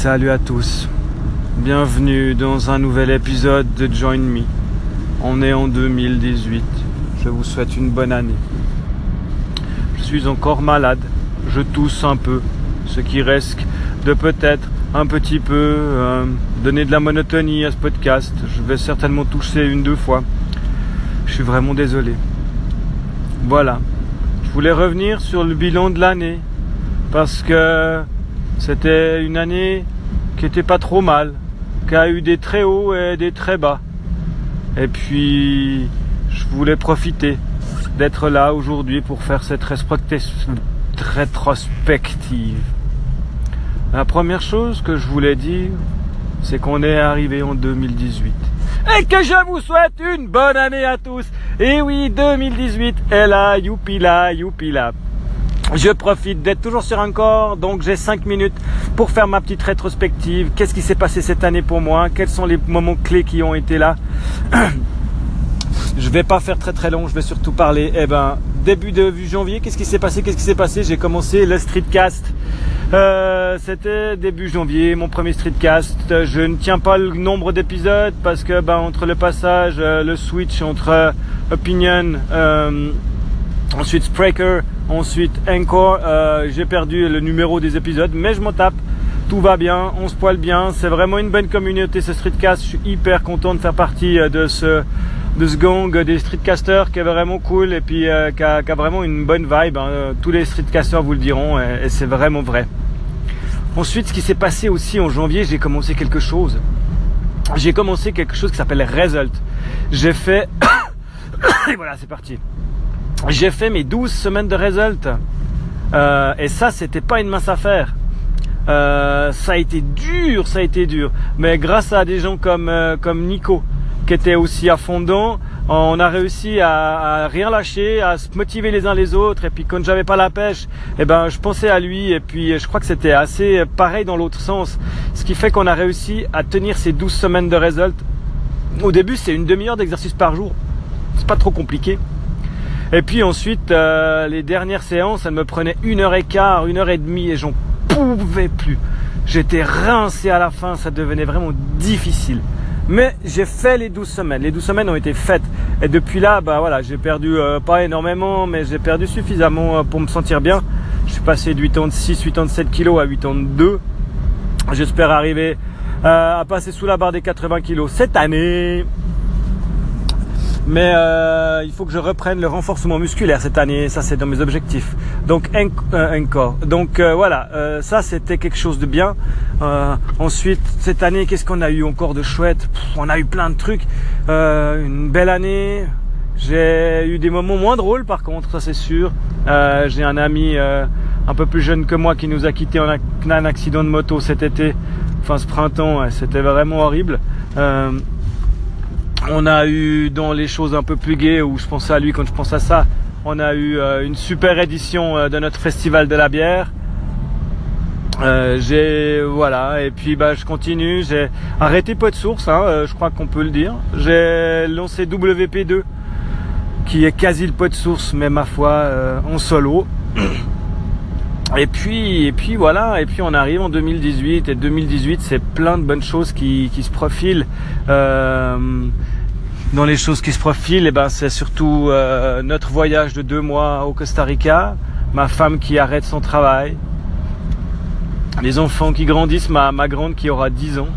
Salut à tous. Bienvenue dans un nouvel épisode de Join Me. On est en 2018. Je vous souhaite une bonne année. Je suis encore malade. Je tousse un peu. Ce qui risque de peut-être un petit peu euh, donner de la monotonie à ce podcast. Je vais certainement tousser une, deux fois. Je suis vraiment désolé. Voilà. Je voulais revenir sur le bilan de l'année. Parce que c'était une année qui était pas trop mal, qui a eu des très hauts et des très bas. Et puis, je voulais profiter d'être là aujourd'hui pour faire cette rétrospective. La première chose que je voulais dire, c'est qu'on est arrivé en 2018. Et que je vous souhaite une bonne année à tous. Et oui, 2018 est là, youpi là, youpi là. Je profite d'être toujours sur un corps, donc j'ai 5 minutes pour faire ma petite rétrospective. Qu'est-ce qui s'est passé cette année pour moi? Quels sont les moments clés qui ont été là? Je vais pas faire très très long, je vais surtout parler. Eh ben, début de janvier, qu'est-ce qui s'est passé? Qu'est-ce qui s'est passé? J'ai commencé le streetcast. Euh, C'était début janvier, mon premier streetcast. Je ne tiens pas le nombre d'épisodes parce que ben, entre le passage, euh, le switch entre euh, Opinion, ensuite Spreaker, Ensuite, encore, euh, j'ai perdu le numéro des épisodes, mais je m'en tape. Tout va bien, on se poile bien. C'est vraiment une bonne communauté ce streetcast. Je suis hyper content de faire partie euh, de ce de ce gang des streetcasters qui est vraiment cool et puis euh, qui, a, vraiment une bonne vibe. Hein. Tous les streetcasters vous le diront et, c'est vraiment vrai. Ensuite, ce qui s'est passé aussi en janvier, j'ai commencé quelque chose. J'ai commencé quelque chose qui s'appelle Result. J'ai fait... et voilà, c'est parti j'ai fait mes 12 semaines de result. Euh, et ça, c'était pas une mince affaire. Euh, ça a été dur, ça a été dur. Mais grâce à des gens comme, euh, comme Nico, qui était aussi à on a réussi à, à, rien lâcher, à se motiver les uns les autres. Et puis quand j'avais pas la pêche, eh ben je pensais à lui. Et puis je crois que c'était assez pareil dans l'autre sens. Ce qui fait qu'on a réussi à tenir ces 12 semaines de result. Au début, c'est une demi-heure d'exercice par jour. C'est pas trop compliqué. Et puis ensuite, euh, les dernières séances, elles me prenaient une heure et quart, une heure et demie et j'en pouvais plus. J'étais rincé à la fin, ça devenait vraiment difficile. Mais j'ai fait les 12 semaines. Les 12 semaines ont été faites. Et depuis là, bah voilà, j'ai perdu euh, pas énormément, mais j'ai perdu suffisamment euh, pour me sentir bien. Je suis passé de 86, 87 kg à 82. J'espère arriver à passer sous la barre des 80 kg cette année. Mais euh, il faut que je reprenne le renforcement musculaire cette année. Ça, c'est dans mes objectifs. Donc, encore. Euh, Donc euh, voilà, ça, c'était quelque chose de bien. ensuite, cette année, qu'est-ce qu'on a eu encore de chouette? On a eu plein de trucs. une belle année. J'ai eu des moments moins drôles, par contre, ça c'est sûr. J'ai un ami un peu plus jeune que moi qui nous a quitté en un accident de moto cet été, enfin ce printemps. C'était vraiment horrible. On a eu dans les choses un peu plus gaies, où je pensais à lui quand je pense à ça, on a eu euh, une super édition euh, de notre festival de la bière. Euh, j'ai voilà et puis bah je continue j'ai arrêté pot de source hein, je crois qu'on peut le dire. J'ai lancé WP2 qui est quasi le pot de source mais ma foi en solo. Et puis et puis voilà et puis on arrive en 2018 et 2018 c'est plein de bonnes choses qui, qui se profilent dans les choses qui se profilent, eh ben, c'est surtout euh, notre voyage de deux mois au Costa Rica, ma femme qui arrête son travail, les enfants qui grandissent, ma, ma grande qui aura 10 ans,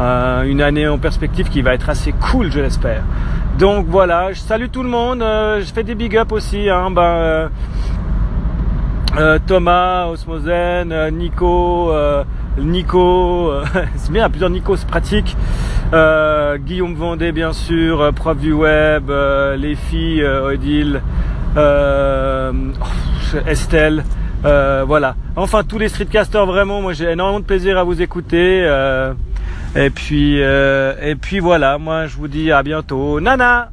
euh, une année en perspective qui va être assez cool, je l'espère. Donc voilà, je salue tout le monde, euh, je fais des big up aussi, hein, ben, Thomas, Osmosen, Nico, Nico, c'est bien, plusieurs Nico, c'est pratique. Euh, Guillaume Vendée bien sûr, euh, prof du web, euh, les filles, Odile, Estelle, voilà. Enfin tous les streetcasters vraiment, moi j'ai énormément de plaisir à vous écouter. et puis et puis voilà, moi je vous dis à bientôt. Nana